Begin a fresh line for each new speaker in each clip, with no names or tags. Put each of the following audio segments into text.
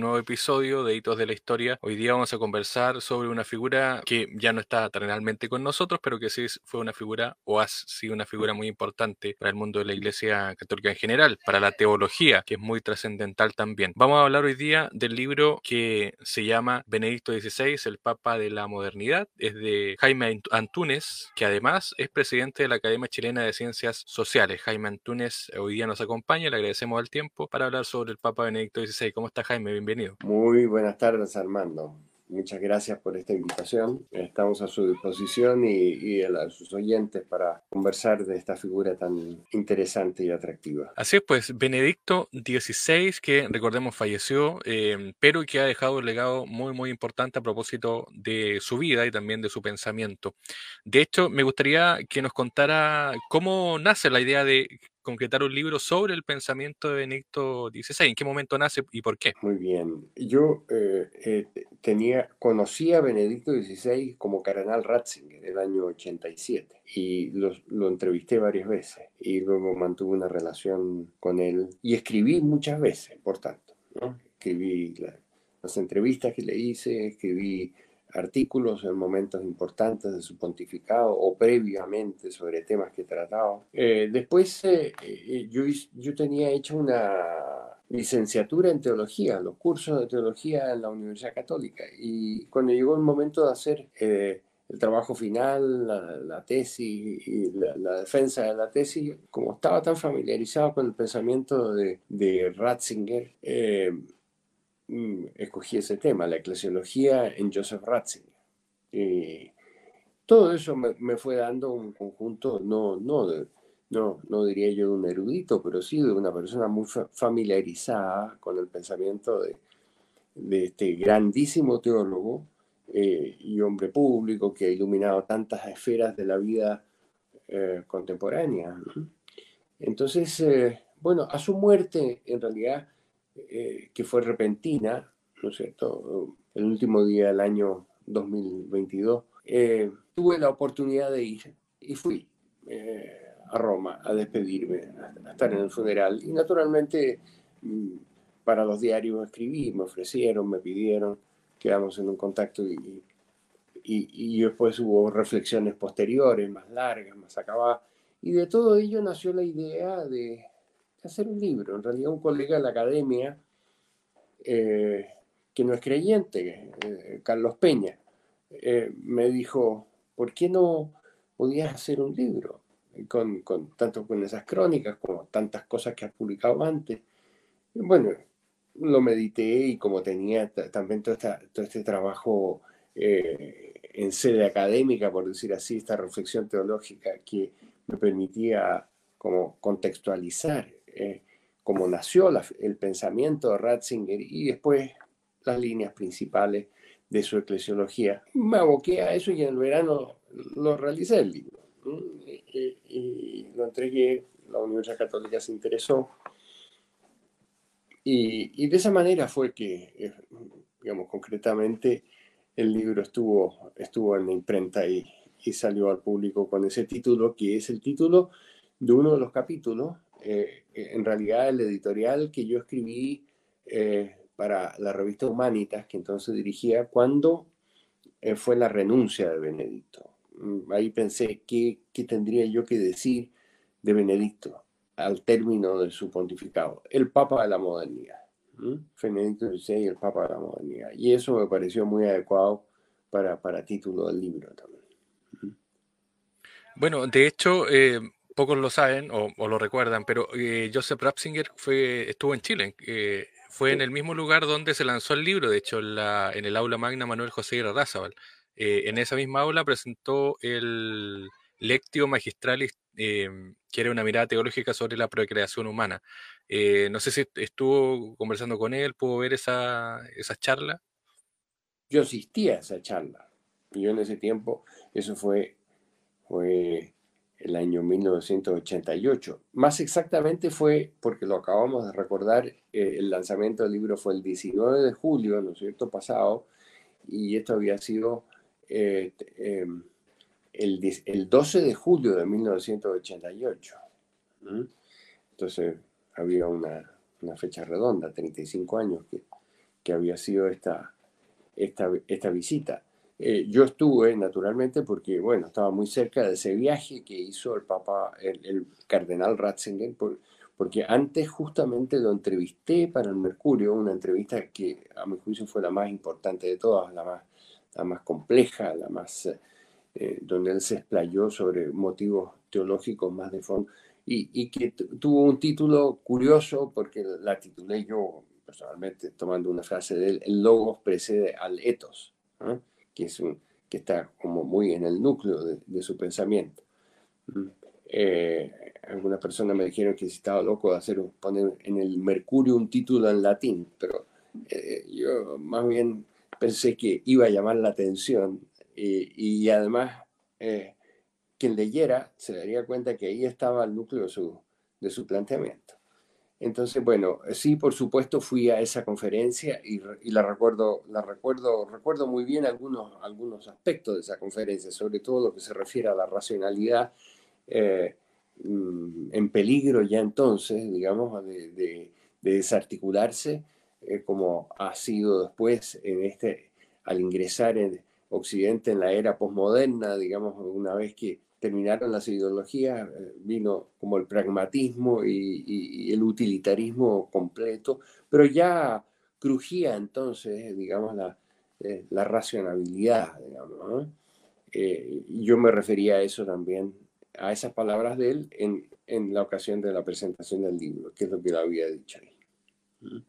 nuevo episodio de Hitos de la Historia. Hoy día vamos a conversar sobre una figura que ya no está terrenalmente con nosotros, pero que sí fue una figura o ha sido una figura muy importante para el mundo de la Iglesia Católica en general, para la teología, que es muy trascendental también. Vamos a hablar hoy día del libro que se llama Benedicto XVI, el Papa de la Modernidad. Es de Jaime Antúnez, que además es presidente de la Academia Chilena de Ciencias Sociales. Jaime Antúnez hoy día nos acompaña, le agradecemos el tiempo para hablar sobre el Papa Benedicto XVI. ¿Cómo está Jaime? Bienvenido.
Muy buenas tardes, Armando. Muchas gracias por esta invitación. Estamos a su disposición y, a sus oyentes para conversar de esta figura tan interesante y atractiva.
Así es, pues Benedicto XVI, que recordemos falleció, em, pero que ha dejado un legado muy, muy importante a propósito de su vida y también de su pensamiento. De hecho, me gustaría que nos contara cómo nace la idea de concretar un libro sobre el pensamiento de Benedicto XVI. ¿En qué momento nace y por qué?
Muy bien. Yo eh, eh, tenía, conocí a Benedicto XVI como cardenal Ratzinger el año 87 y lo, lo, entrevisté varias veces y luego mantuve una relación con él y escribí muchas veces, por tanto. ¿no? Escribí las entrevistas que le hice, escribí artículos en momentos importantes de su pontificado o previamente sobre temas que trataba. Eh, después eh, eh, yo, yo tenía hecho una licenciatura en teología, los cursos de teología en la Universidad Católica y cuando llegó el momento de hacer el trabajo final, la, tesis y la, defensa de la tesis, como estaba tan familiarizado con el pensamiento de, de Ratzinger, Mm, escogí ese tema, la eclesiología en Joseph Ratzinger. Todo eso me, fue dando un conjunto, no, no, no, no diría yo de un erudito, pero sí de una persona muy familiarizada con el pensamiento de, de este grandísimo teólogo eh, y hombre público que ha iluminado tantas esferas de la vida eh, contemporánea. Entonces, eh, bueno, a su muerte, en realidad, eh, que fue repentina, ¿no es cierto? El último día del año 2022, eh, tuve la oportunidad de ir y fui eh, a Roma a despedirme, a, estar en el funeral. Y naturalmente mm, para los diarios escribí, me ofrecieron, me pidieron, quedamos en un contacto y, y, después hubo reflexiones posteriores, más largas, más acabadas. Y de todo ello nació la idea de, hacer un libro. En realidad un colega de la academia, eh, que no es creyente, eh, Carlos Peña, eh, me dijo, ¿por qué no podías hacer un libro? Con, tanto con esas crónicas como tantas cosas que has publicado antes. bueno, lo medité y como tenía también todo, todo este trabajo en sede académica, por decir así, esta reflexión teológica que me permitía como contextualizar eh, cómo nació el pensamiento de Ratzinger y después las líneas principales de su eclesiología. Me aboqué a eso y en el verano lo realicé el libro. Y, lo entregué, la Universidad Católica se interesó. Y, de esa manera fue que, eh, digamos, concretamente el libro estuvo, estuvo en la imprenta y salió al público con ese título, que es el título de uno de los capítulos eh, en realidad el editorial que yo escribí eh, para la revista Humanitas, que entonces dirigía, cuando eh, fue la renuncia de Benedicto. Mm, ahí pensé, ¿qué, ¿qué, tendría yo que decir de Benedicto al término de su pontificado? El Papa de la Modernidad. Benedicto XVI, el Papa de la Modernidad. Y eso me pareció muy adecuado para, para título del libro también.
Bueno, de hecho, pocos lo saben o, lo recuerdan, pero eh, Joseph Ratzinger fue, estuvo en Chile. Eh, fue en el mismo lugar donde se lanzó el libro, de hecho, en, la, en el aula magna Manuel José Irarrázaval. Eh, en esa misma aula presentó el Lectio Magistralis, em, que era una mirada teológica sobre la procreación humana. no sé si estuvo conversando con él, pudo ver esa, esa charla.
Yo asistí a esa charla. Yo en ese tiempo, eso fue, fue el año 1988. Más exactamente fue, porque lo acabamos de recordar, eh, el lanzamiento del libro fue el 19 de julio, ¿no es cierto?, pasado, y esto había sido eh, em, el, el, 12 de julio de 1988. Entonces había una, fecha redonda, 35 años, que, que había sido esta visita. Eh, yo estuve, naturalmente, porque, bueno, estaba muy cerca de ese viaje que hizo el Papa, el, cardenal Ratzinger, porque antes justamente lo entrevisté para el Mercurio, una entrevista que a mi juicio fue la más importante de todas, la más, la más compleja, la más, eh, donde él se explayó sobre motivos teológicos más de fondo, y, y que tuvo un título curioso porque la titulé yo personalmente, tomando una frase de él, el logos precede al ethos, que, es está como muy en el núcleo de, su pensamiento. Eh, algunas personas me dijeron que estaba loco de hacer, poner en el Mercurio un título en latín, pero eh, yo más bien pensé que iba a llamar la atención y, y además eh, quien leyera se daría cuenta que ahí estaba el núcleo de su, de su planteamiento. Entonces, bueno, sí, por supuesto fui a esa conferencia y, la recuerdo, la recuerdo, recuerdo muy bien algunos, algunos aspectos de esa conferencia, sobre todo lo que se refiere a la racionalidad eh, mm, en peligro ya entonces, digamos, de, desarticularse, eh, como ha sido después en este, al ingresar en Occidente en la era posmoderna, digamos, una vez que terminaron las ideologías, eh, vino como el pragmatismo y, el utilitarismo completo, pero ya crujía entonces, digamos, la, eh, la racionalidad, digamos. Eh, yo me refería a eso también, a esas palabras de él en, en, la ocasión de la presentación del libro, que es lo que había dicho ahí.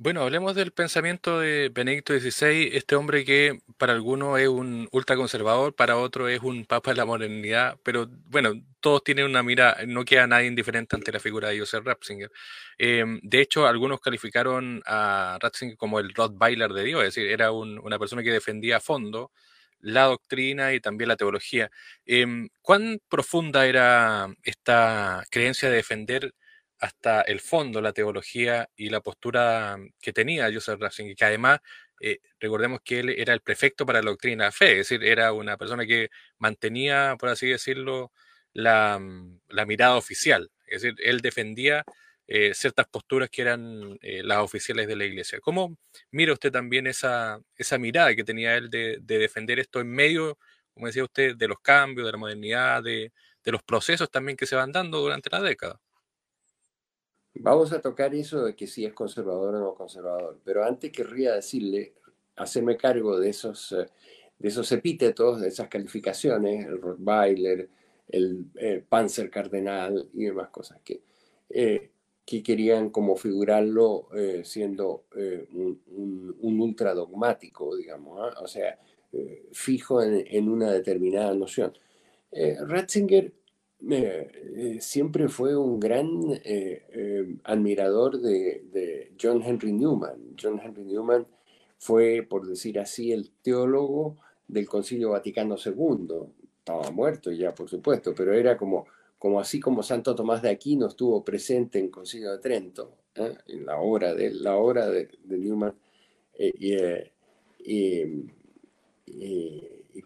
Bueno, hablemos del pensamiento de Benedicto XVI, este hombre que para algunos es un ultraconservador, para otros es un papa de la modernidad, pero bueno, todos tienen una mira, no queda nadie indiferente ante la figura de Joseph Ratzinger. Em, de hecho, algunos calificaron a Ratzinger como el Rottweiler de Dios, es decir, era una persona que defendía a fondo la doctrina y también la teología. Em, ¿Cuán profunda era esta creencia de defender hasta el fondo, la teología y la postura que tenía Joseph Ratzinger, que además, eh, recordemos que él era el prefecto para la doctrina de fe, es decir, era una persona que mantenía, por así decirlo, la, mm, mirada oficial, es decir, él defendía eh, ciertas posturas que eran eh, las oficiales de la iglesia. ¿Cómo mira usted también esa, esa mirada que tenía él de, defender esto en medio, como decía usted, de los cambios, de la modernidad, de, de los procesos también que se van dando durante la década?
Vamos a tocar eso de que si es conservador o no conservador, pero antes querría decirle, hacerme cargo de esos, eh, de esos epítetos, de esas calificaciones, el Rottweiler, el, eh, Panzer Cardenal y demás cosas, que, eh, que querían como figurarlo siendo un, un, ultra dogmático, digamos, ¿ah? o sea, fijo en, en, una determinada noción. Ratzinger eh, siempre fue un gran eh, eh, admirador de, John Henry Newman. John Henry Newman fue, por decir así, el teólogo del Concilio Vaticano II. Estaba muerto ya, por supuesto, pero era como, como así como Santo Tomás de Aquino estuvo presente en el Concilio de Trento, en la obra de, la obra de, Newman. y,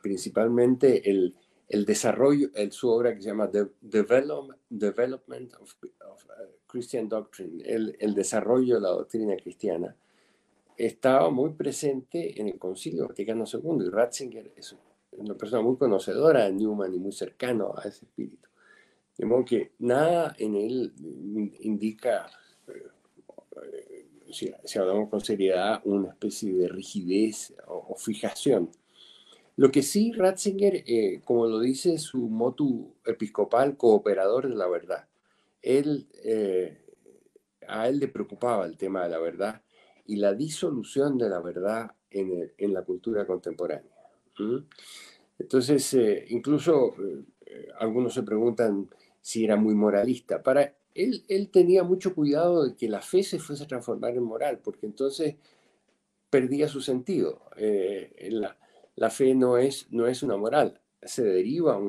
principalmente el, el desarrollo, su obra que se llama The Development of, uh, Christian Doctrine, el, el, desarrollo de la doctrina cristiana, estaba muy presente en el Concilio Vaticano II y Ratzinger es una persona muy conocedora de Newman y muy cercano a ese espíritu. De modo que nada en él indica, eh, si, hablamos con seriedad, una especie de rigidez o fijación lo que sí, Ratzinger, eh, como lo dice su motu episcopal, cooperador de la verdad, eh, a él le preocupaba el tema de la verdad y la disolución de la verdad en, la cultura contemporánea. Entonces, eh, incluso algunos se preguntan si era muy moralista. Para él, él tenía mucho cuidado de que la fe se fuese a transformar en moral, porque entonces perdía su sentido. en la, la fe no es, no es una moral, se deriva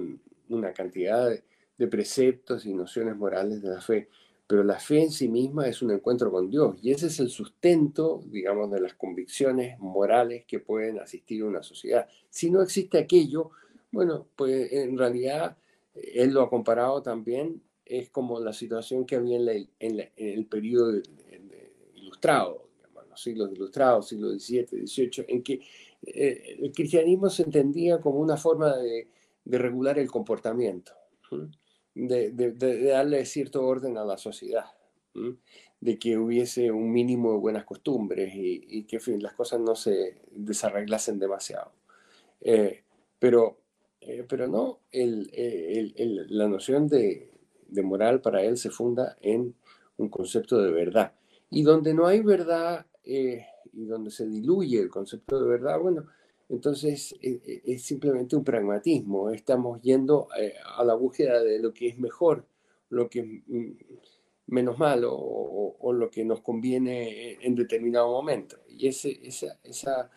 una cantidad de, preceptos y nociones morales de la fe, pero la fe en sí misma es un encuentro con Dios y ese es el sustento, digamos, de las convicciones morales que pueden asistir a una sociedad. Si no existe aquello, bueno, pues en realidad él lo ha comparado también, es como la situación que había en, el periodo ilustrado, los siglos ilustrados, siglo XVII, XVIII, en que eh, el cristianismo se entendía como una forma de, regular el comportamiento, de, darle cierto orden a la sociedad, de que hubiese un mínimo de buenas costumbres y, que las cosas no se desarreglasen demasiado. Eh, pero, eh, pero no, la noción de, moral para él se funda en un concepto de verdad. Y donde no hay verdad eh, y donde se diluye el concepto de verdad, bueno, entonces es simplemente un pragmatismo. Estamos yendo a la búsqueda de lo que es mejor, lo que mm, menos malo o, lo que nos conviene en determinado momento. Y ese, esa, esa,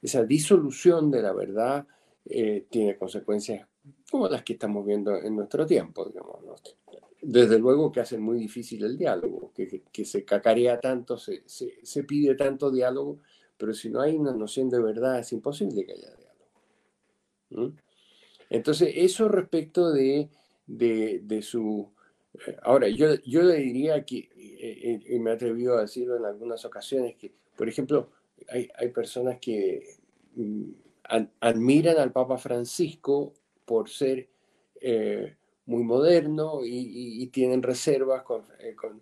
esa, disolución de la verdad eh, tiene consecuencias como las que estamos viendo en nuestro tiempo, digamos. Desde luego que hace muy difícil el diálogo, que, que se cacarea tanto, se, se, pide tanto diálogo, pero si no hay una noción de verdad es imposible que haya diálogo. Entonces, eso respecto de, de, de su Ahora, yo, yo le diría que, eh, eh, y me he atrevido a decirlo en algunas ocasiones, que, por ejemplo, hay, hay personas que mm, admiran al Papa Francisco por ser eh, muy moderno y, tienen reservas con, con,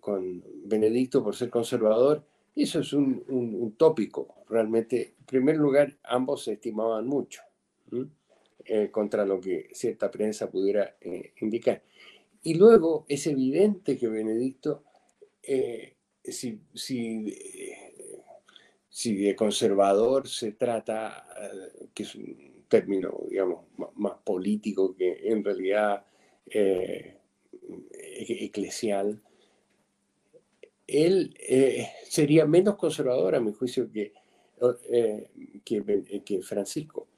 con, Benedicto por ser conservador. Eso es un, un, tópico, realmente. En primer lugar, ambos se estimaban mucho, contra lo que cierta prensa pudiera indicar. Y luego es evidente que Benedicto, eh, si, si, de conservador se trata, eh, que es un término, digamos, más, político que en realidad eh, e-, eclesial, él sería menos conservador, a mi juicio, que, que Francisco.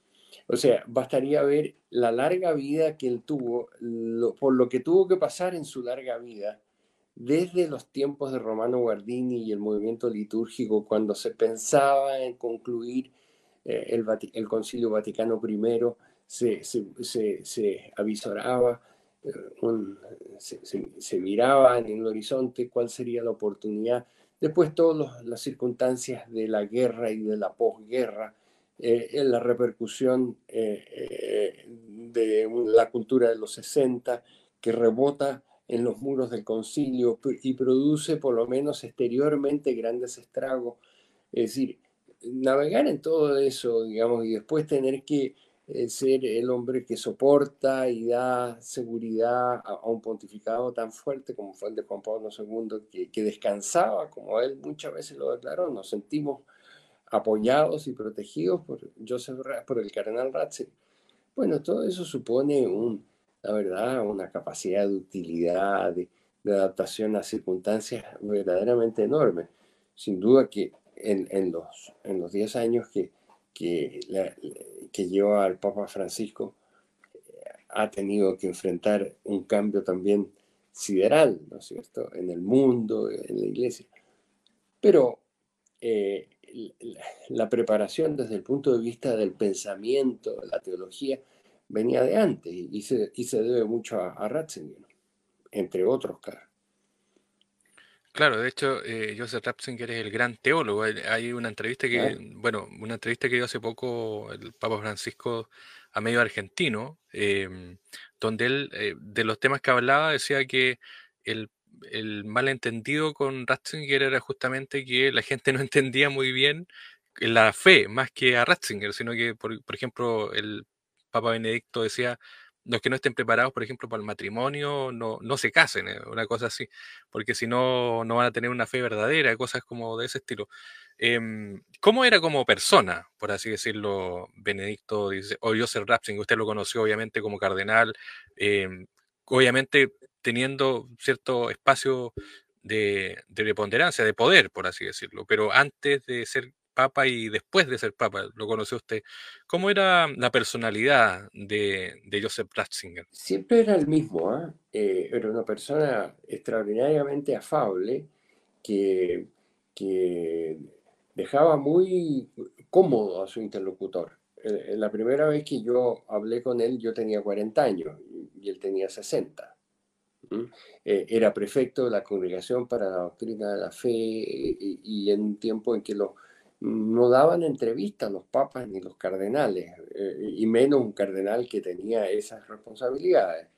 O sea, bastaría ver la larga vida que él tuvo, por lo que tuvo que pasar en su larga vida, desde los tiempos de Romano Guardini y el movimiento litúrgico, cuando se pensaba en concluir eh, el, Concilio Vaticano I, se, se, avisoraba, eh, se, miraba en el horizonte cuál sería la oportunidad. Después todas las circunstancias de la guerra y de la posguerra, eh, la repercusión eh, de la cultura de los 60 que rebota en los muros del concilio y produce por lo menos exteriormente grandes estragos. Es decir, navegar en todo eso, digamos, y después tener que ser el hombre que soporta y da seguridad a, un pontificado tan fuerte como fue el de Juan Pablo II, que, descansaba, como él muchas veces lo declaró, nos sentimos apoyados y protegidos por Joseph por el cardenal Ratzinger. Bueno, todo eso supone un, la verdad, una capacidad de utilidad, de, adaptación a circunstancias verdaderamente enorme. Sin duda que en, en los, en los 10 años que, que, que lleva al Papa Francisco, ha tenido que enfrentar un cambio también sideral, ¿no es cierto?, en el mundo, en la iglesia. Pero eh, la preparación desde el punto de vista del pensamiento, la teología, venía de antes y se, y se debe mucho a, Ratzinger, entre otros casos.
Claro, de hecho, eh, Joseph Ratzinger es el gran teólogo. Hay una entrevista que, bueno, una entrevista que dio hace poco el Papa Francisco a medio argentino, em, donde él, eh, de los temas que hablaba, decía que el el malentendido con Ratzinger era justamente que la gente no entendía muy bien la fe, más que a Ratzinger, sino que, por, ejemplo, el Papa Benedicto decía, los que no estén preparados, por ejemplo, para el matrimonio, no, no se casen, eh, una cosa así, porque si no, no van a tener una fe verdadera, cosas como de ese estilo. Em, ¿Cómo era como persona, por así decirlo, Benedicto o Joseph Ratzinger? Usted lo conoció obviamente como cardenal, em, obviamente teniendo cierto espacio de, preponderancia, de poder, por así decirlo. Pero antes de ser papa y después de ser papa, lo conoció usted, ¿cómo era la personalidad de, Joseph Ratzinger?
Siempre era el mismo, ¿ah? eh, era una persona extraordinariamente afable que, que dejaba muy cómodo a su interlocutor. Eh, la primera vez que yo hablé con él, yo tenía 40 años y él tenía 60. era prefecto de la Congregación para la Doctrina de la Fe y, en un tiempo en que los no daban entrevistas los papas ni los cardenales, y menos un cardenal que tenía esas responsabilidades.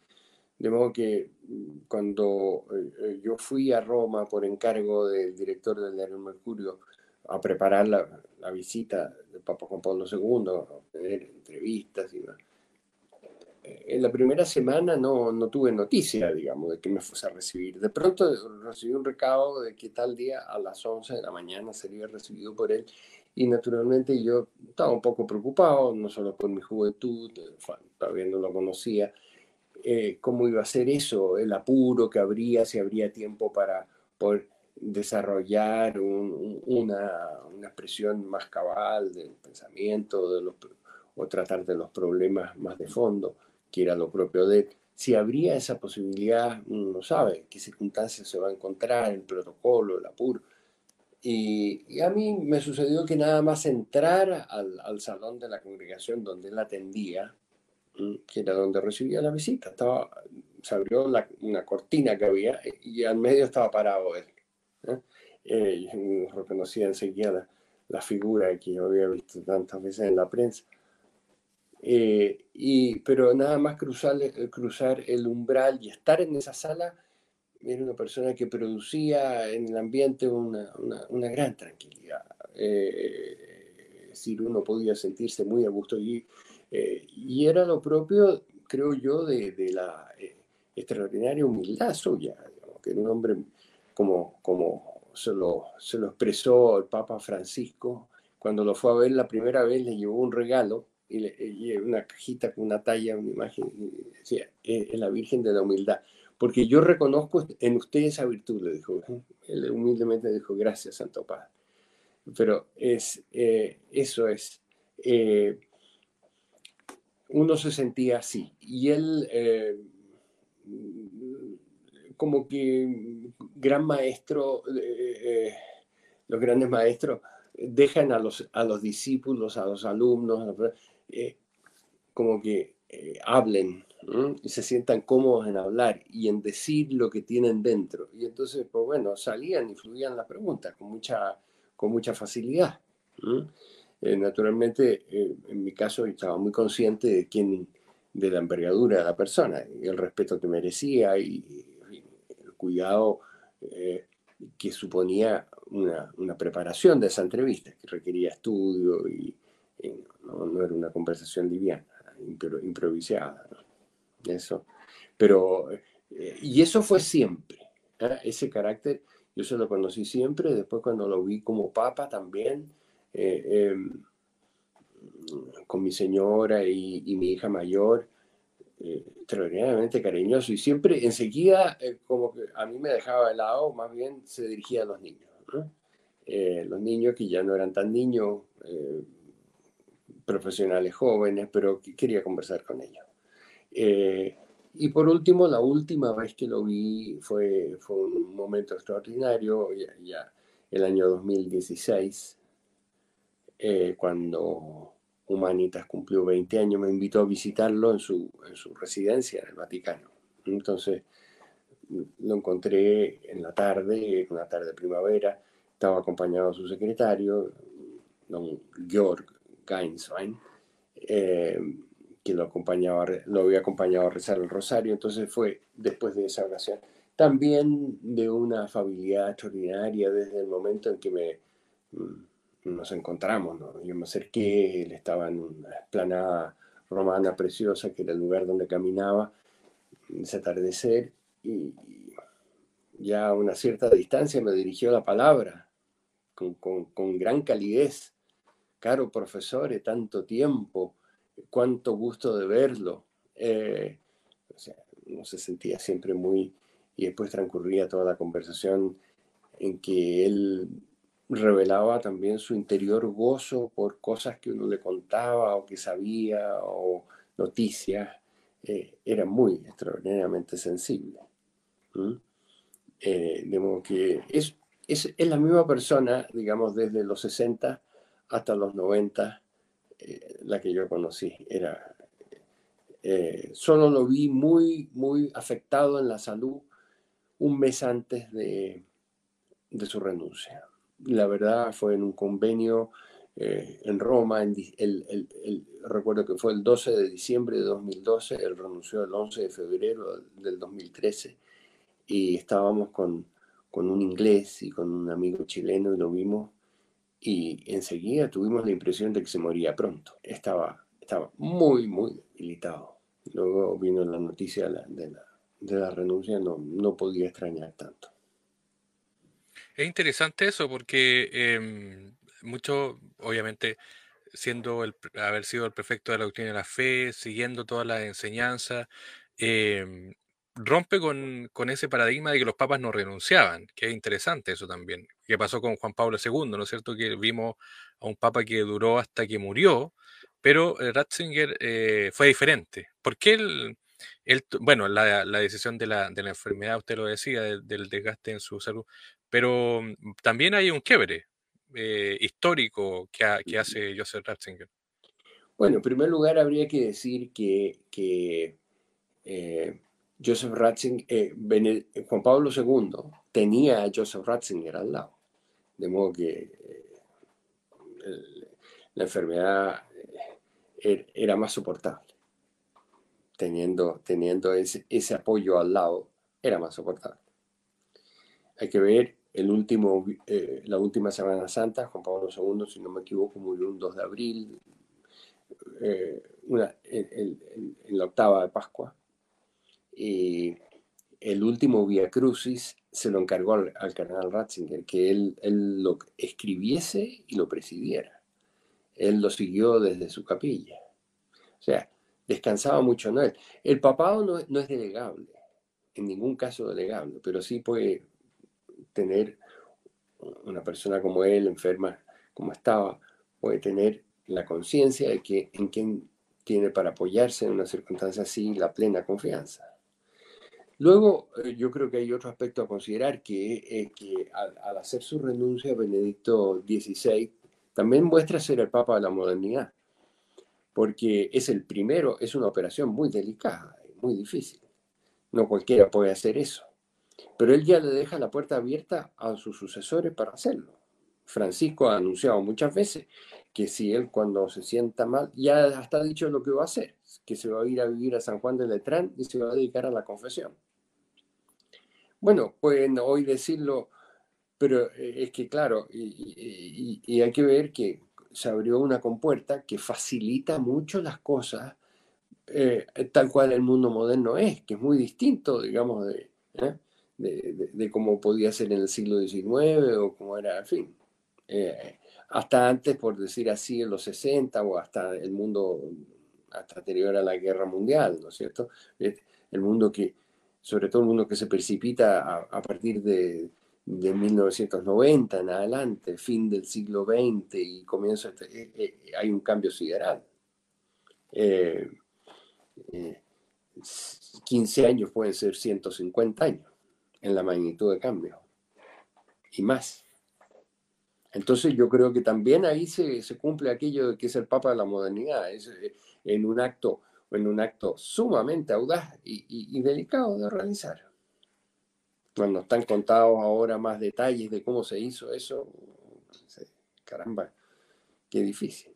De modo que mm, cuando eh, eh, yo fui a Roma por encargo del director del diario Mercurio a preparar la, visita del Papa Juan Pablo II, a tener entrevistas y eh, En la primera semana no, no, tuve noticia, digamos, de que me fuese a recibir. De pronto recibí un recado de que tal día a las 11 de la mañana sería recibido por él y naturalmente yo estaba un poco preocupado, no solo por mi juventud, todavía no lo conocía, eh, cómo iba a ser eso, el apuro que habría, si habría tiempo para poder desarrollar una, una, expresión más cabal del pensamiento de los, o tratar de los problemas más de fondo, que era lo propio de él. Si habría esa posibilidad, uno no sabe qué circunstancias se va a encontrar, el protocolo, el apuro. Y, a mí me sucedió que nada más entrar al, al salón de la congregación donde él atendía, que era donde recibía la visita. Estaba, se abrió una cortina que había y al medio estaba parado él. Eh, reconocía enseguida la, la, figura que yo había visto tantas veces en la prensa. Eh, y, pero nada más cruzar, cruzar el umbral y estar en esa sala, era una persona que producía en el ambiente una, una, gran tranquilidad. Eh, uno podía sentirse muy a gusto. Y, eh, y era lo propio, creo yo, de, la eh, extraordinaria humildad suya, que un hombre como, como se, lo, se lo expresó el Papa Francisco, cuando lo fue a ver la primera vez le llevó un regalo y, le, una cajita con una talla, una imagen, y decía, es la Virgen de la Humildad. Porque yo reconozco en usted esa virtud, le dijo. Él humildemente dijo, gracias, Santo Padre. Pero es, eh, eso es uno se sentía así. Y él, eh, como que gran maestro, eh, eh, los grandes maestros dejan a los, a los discípulos, a los alumnos, como que hablen y se sientan cómodos en hablar y en decir lo que tienen dentro. Y entonces, pues bueno, salían y fluían las preguntas con mucha, con mucha facilidad. Eh, naturalmente, eh, en mi caso, estaba muy consciente de quién, de la envergadura de la persona, y el respeto que merecía y, el cuidado eh, que suponía una, una, preparación de esa entrevista, que requería estudio y, no, era una conversación liviana, improvisada. Eso. Pero, y eso fue siempre, ese carácter, yo se lo conocí siempre, después cuando lo vi como papa también, eh, em, con mi señora y, mi hija mayor, eh, extraordinariamente cariñoso y siempre enseguida eh, como que a mí me dejaba de lado, más bien se dirigía a los niños. los niños que ya no eran tan niños, profesionales jóvenes, pero quería conversar con ellos. y por último, la última vez que lo vi fue, fue un momento extraordinario, ya, ya el año 2016, eh, cuando Humanitas cumplió 20 años, me invitó a visitarlo en su, en su residencia en el Vaticano. Entonces lo encontré en la tarde, una tarde de primavera, estaba acompañado de su secretario, don Georg Gainswein, eh, que lo, acompañaba, lo había acompañado a rezar el rosario, entonces fue después de esa oración. También de una afabilidad extraordinaria desde el momento en que me, mm, nos encontramos, ¿no? Yo me acerqué, él estaba en una esplanada romana preciosa, que era el lugar donde caminaba, ese atardecer, y ya a una cierta distancia me dirigió la palabra, con, con, gran calidez. Caro profesor, tanto tiempo, cuánto gusto de verlo. Eh, o sea, uno se sentía siempre muy... Y después transcurría toda la conversación en que él revelaba también su interior gozo por cosas que uno le contaba o que sabía o noticias. Eh, era muy extraordinariamente sensible. Eh, de modo que es, es, es, la misma persona, digamos, desde los 60 hasta los 90, eh, la que yo conocí. Era Eh, solo lo vi muy, muy afectado en la salud un mes antes de, de su renuncia. La verdad fue en un convenio eh, en Roma, el, el, recuerdo que fue el 12 de diciembre de 2012, él renunció el 11 de febrero del 2013 y estábamos con, con un inglés y con un amigo chileno y lo vimos y enseguida tuvimos la impresión de que se moría pronto. Estaba, estaba muy, muy debilitado. Luego vino la noticia de la, de la, renuncia, no, no podía extrañar tanto.
Es interesante eso porque eh, mucho, obviamente, siendo el, haber sido el prefecto de la doctrina de la fe, siguiendo todas las enseñanzas, em, rompe con, con, ese paradigma de que los papas no renunciaban, que es interesante eso también, que pasó con Juan Pablo II, ¿no es cierto? Que vimos a un papa que duró hasta que murió, pero eh, Ratzinger eh, fue diferente. ¿Por qué él, bueno, la, la, decisión de la, de la enfermedad, usted lo decía, del desgaste en su salud, pero mm, también hay un quiebre, eh, histórico que, que, hace Joseph Ratzinger?
Bueno, en primer lugar habría que decir que, que eh, Joseph Ratzinger, eh, Juan Pablo II tenía a Joseph Ratzinger al lado, de modo que la enfermedad er, era más soportable. Teniendo, teniendo ese, ese apoyo al lado, era más soportable. Hay que ver eh, la última Semana Santa, Juan Pablo II, si no me equivoco, murió un 2 de abril, eh, una, en, la octava de Pascua. El último Via Crucis se lo encargó al, cardenal Ratzinger, que él, lo escribiese y lo presidiera. Él lo siguió desde su capilla. O sea, descansaba mucho en él. El papado no, no es delegable, en ningún caso delegable, pero sí puede tener una persona como él, enferma como estaba, puede tener la conciencia de que en quien tiene para apoyarse en una circunstancia así la plena confianza. Luego, eh, yo creo que hay otro aspecto a considerar, que, es que al, hacer su renuncia, Benedicto XVI también muestra ser el Papa de la modernidad, porque es el primero, es una operación muy delicada, muy difícil. No cualquiera puede hacer eso. Pero él ya le deja la puerta abierta a sus sucesores para hacerlo. Francisco ha anunciado muchas veces que si él cuando se sienta mal, ya hasta ha dicho lo que va a hacer, que se va a ir a vivir a San Juan de Letrán y se va a dedicar a la confesión. Bueno, pueden hoy decirlo, pero eh, es que claro, y, hay que ver que se abrió una compuerta que facilita mucho las cosas eh, tal cual el mundo moderno es, que es muy distinto, digamos, de... ¿eh? de, cómo podía ser en el siglo XIX o cómo era, en fin. Hasta antes, por decir así, en los 60 o hasta el mundo, hasta anterior a la guerra mundial, ¿no es cierto? El mundo que, sobre todo el mundo que se precipita a, partir de, de, 1990 en adelante, fin del siglo XX y comienzo, este, eh, eh, hay un cambio sideral. 15 años pueden ser 150 años en la magnitud de cambio y más. Entonces yo creo que también ahí se, se, cumple aquello de que es el Papa de la modernidad, es eh, en un acto, en un acto sumamente audaz y, delicado de realizar. Cuando están contados ahora más detalles de cómo se hizo eso, caramba, qué difícil.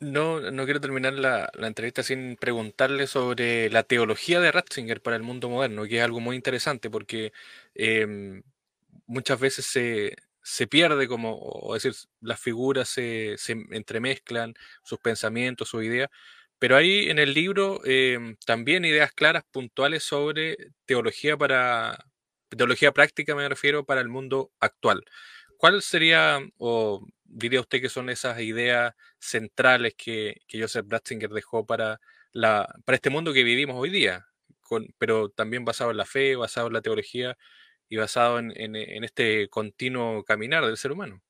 No, no quiero terminar la, entrevista sin preguntarle sobre la teología de Ratzinger para el mundo moderno, que es algo muy interesante porque em, muchas veces se, se, pierde como, o decir, las figuras se, se, entremezclan, sus pensamientos, sus ideas, pero hay en el libro em, también ideas claras, puntuales sobre teología para, teología práctica me refiero, para el mundo actual. ¿Cuál sería, o diría usted que son esas ideas centrales que, Joseph Ratzinger dejó para, la, para este mundo que vivimos hoy día, con, pero también basado en la fe, basado en la teología y basado en, este continuo caminar del ser humano?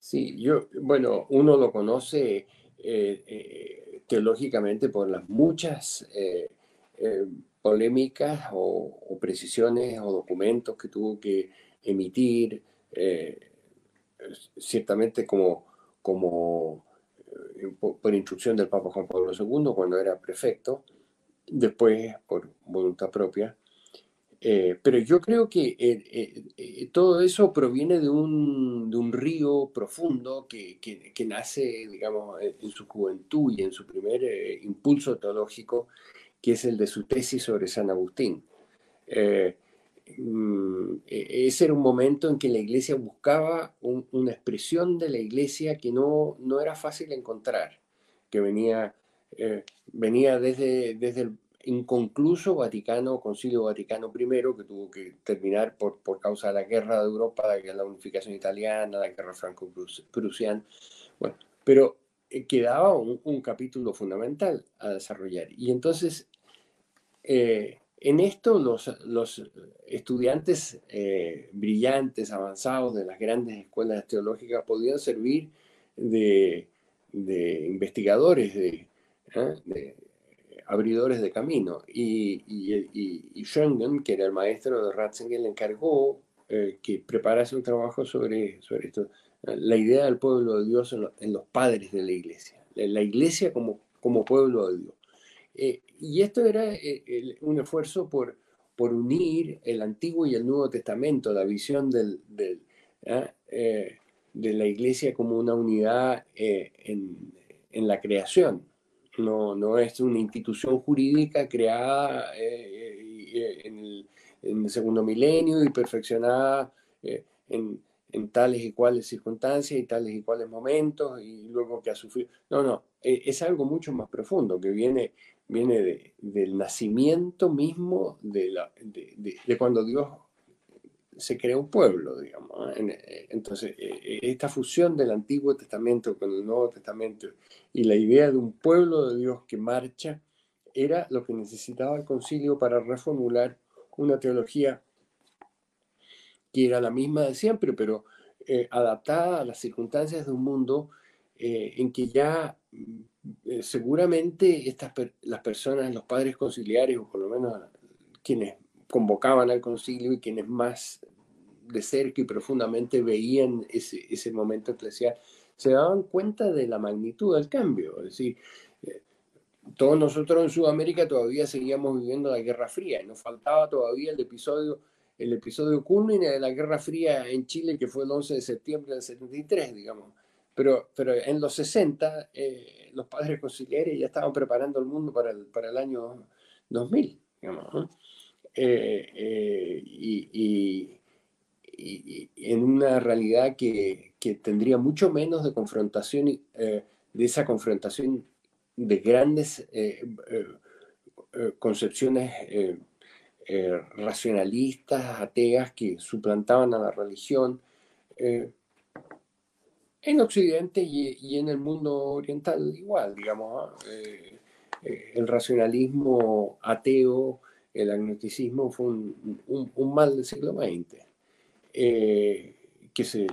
Sí, yo, bueno, uno lo conoce eh, eh, teológicamente por las muchas eh, polémicas o, o, precisiones o documentos que tuvo que emitir ciertamente como, como por, instrucción del Papa Juan Pablo II cuando era prefecto, después por voluntad propia. Eh, pero yo creo que todo eso proviene de un, de un río profundo que, que, que, nace, digamos, en su juventud y en su primer impulso teológico, que es el de su tesis sobre San Agustín. Mm, e, ese era un momento en que la iglesia buscaba una expresión de la iglesia que no, no era fácil encontrar, que venía, eh, venía desde, desde el inconcluso Vaticano, Concilio Vaticano I, que tuvo que terminar por, por causa de la guerra de Europa, la, unificación italiana, la guerra franco-prusiana. Bueno, pero eh, quedaba un, capítulo fundamental a desarrollar. Y entonces, eh, en esto los, los estudiantes eh, brillantes, avanzados de las grandes escuelas teológicas podían servir de, investigadores, de, de, abridores de camino. Y, y, Schengen, que era el maestro de Ratzinger, le encargó eh, que preparase un trabajo sobre, sobre esto, la idea del pueblo de Dios en, los padres de la iglesia, la iglesia como, como pueblo de Dios. Eh, y esto era eh, un esfuerzo por, por unir el Antiguo y el Nuevo Testamento, la visión del, ¿ah? eh, de la iglesia como una unidad en, en, la creación. No, no, es una institución jurídica creada en el, en, el, segundo milenio y perfeccionada en, en tales y cuales circunstancias y tales y cuales momentos y luego que ha sufrido. No, no, es algo mucho más profundo que viene viene de, del nacimiento mismo de, la, de, cuando Dios se crea un pueblo, digamos. Eh, entonces, eh, eh, esta fusión del Antiguo Testamento con el Nuevo Testamento y la idea de un pueblo de Dios que marcha era lo que necesitaba el concilio para reformular una teología que era la misma de siempre, pero adaptada a las circunstancias de un mundo en que ya eh, seguramente estas, las personas, los padres conciliares, o por lo menos quienes convocaban al concilio y quienes más de cerca y profundamente veían ese, ese momento eclesial, se daban cuenta de la magnitud del cambio. Es decir, eh, todos nosotros en Sudamérica todavía seguíamos viviendo la Guerra Fría y nos faltaba todavía el episodio, el episodio culmine de la Guerra Fría en Chile, que fue el 11 de septiembre del 73, digamos. Pero, pero en los 60, eh, los padres conciliares ya estaban preparando el mundo para el, para el año 2000, digamos, eh, eh, y, en una realidad que, que, tendría mucho menos de confrontación, de esa confrontación de grandes concepciones racionalistas, ateas, que suplantaban a la religión en Occidente y, en el mundo oriental igual, digamos. Eh, eh, el racionalismo ateo, el agnosticismo fue un, mal del siglo XX, eh, que se,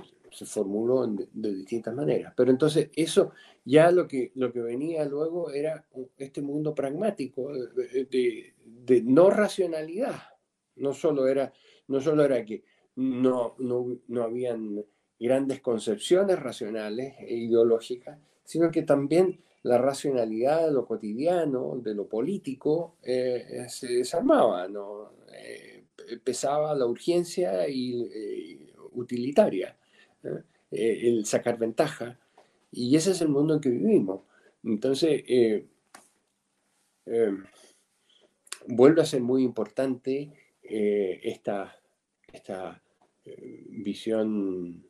formuló de, distintas maneras. Pero entonces eso, ya lo que, lo que venía luego era este mundo pragmático de, no racionalidad. No solo era, no solo era que no, no, no habían grandes concepciones racionales e ideológicas, sino que también la racionalidad de lo cotidiano, de lo político, eh, se desarmaba, ¿no? Eh, pesaba la urgencia y, eh, utilitaria, el sacar ventaja, y ese es el mundo en que vivimos. Entonces, vuelve a ser muy importante esta, esta visión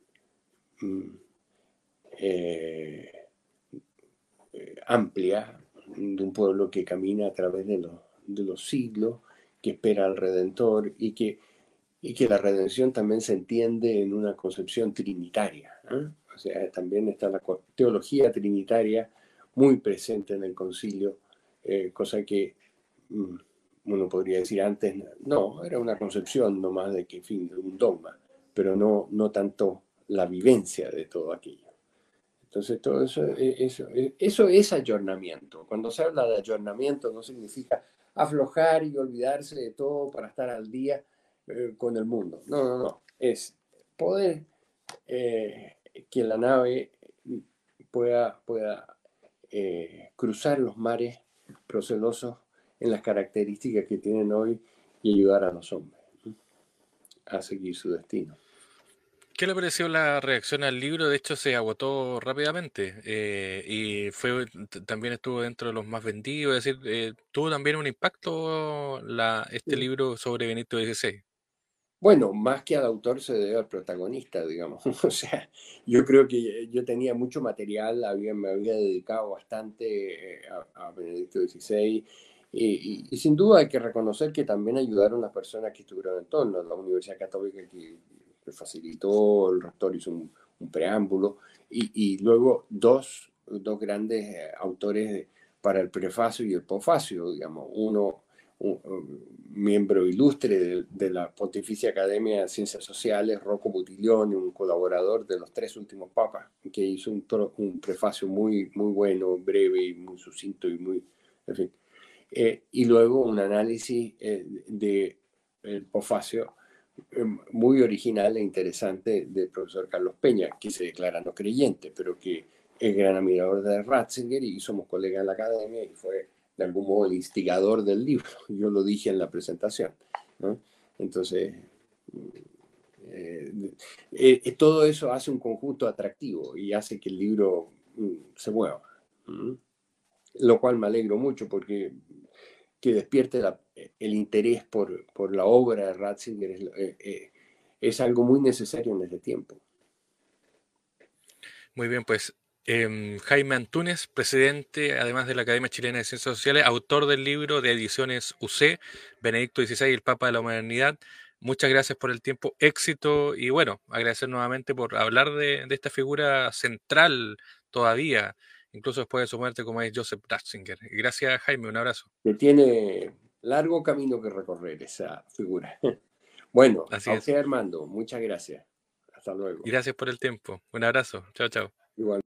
Mm, eh, amplia de un pueblo que camina a través de, los siglos, que espera al Redentor y que, la redención también se entiende en una concepción trinitaria. O sea, también está la teología trinitaria muy presente en el concilio, eh, cosa que mm, uno podría decir antes, no, era una concepción nomás de que, en de un dogma, pero no tanto la vivencia de todo aquello. Entonces, todo eso, e, eso, e, eso es ayornamiento. Cuando se habla de ayornamiento no significa aflojar y olvidarse de todo para estar al día eh, con el mundo. No, no, no. Es poder eh, que la nave pueda, pueda eh, cruzar los mares procelosos en las características que tienen hoy y ayudar a los hombres a seguir su destino.
¿Qué le pareció la reacción al libro? De hecho, se agotó rápidamente eh, y fue también estuvo dentro de los más vendidos. Es decir, eh, tuvo también un impacto la, este libro sobre Benito XVI.
Bueno, más que al autor se debe al protagonista, digamos. O sea, yo creo que yo tenía mucho material, había, me había dedicado bastante eh, a, Benedicto XVI y, y, sin duda hay que reconocer que también ayudaron a las personas que estuvieron en torno, la Universidad Católica que facilitó, el rector hizo un, preámbulo, y, luego dos, dos grandes eh, autores para el prefacio y el pofacio, digamos, uno un, miembro ilustre de, la Pontificia Academia de Ciencias Sociales, Rocco Buttiglione, un colaborador de los tres últimos papas, que hizo un, un prefacio muy, muy bueno, breve y muy sucinto y muy, en fin. Eh, y luego un análisis eh, del de pofacio Em, muy original e interesante del profesor Carlos Peña, que se declara no creyente, pero que es gran admirador de Ratzinger y somos colegas en la academia y fue de algún modo el instigador del libro. Yo lo dije en la presentación. Entonces, eh, eh, todo eso hace un conjunto atractivo y hace que el libro mm, se mueva. Lo cual me alegro mucho porque que despierte el interés por, por, la obra de Ratzinger es, eh, eh, es, algo muy necesario en este tiempo.
Muy bien, pues em, Jaime Antúnez, presidente además de la Academia Chilena de Ciencias Sociales, autor del libro de ediciones UC, Benedicto XVI, el Papa de la Modernidad. Muchas gracias por el tiempo, éxito y bueno, agradecer nuevamente por hablar de, de esta figura central todavía incluso después de su muerte, como es Joseph Ratzinger. Gracias, Jaime, un abrazo.
Que tiene largo camino que recorrer esa figura. Bueno, Así a Armando, muchas gracias. Hasta luego.
Gracias por el tiempo. Un abrazo. Chao, chao. Igual.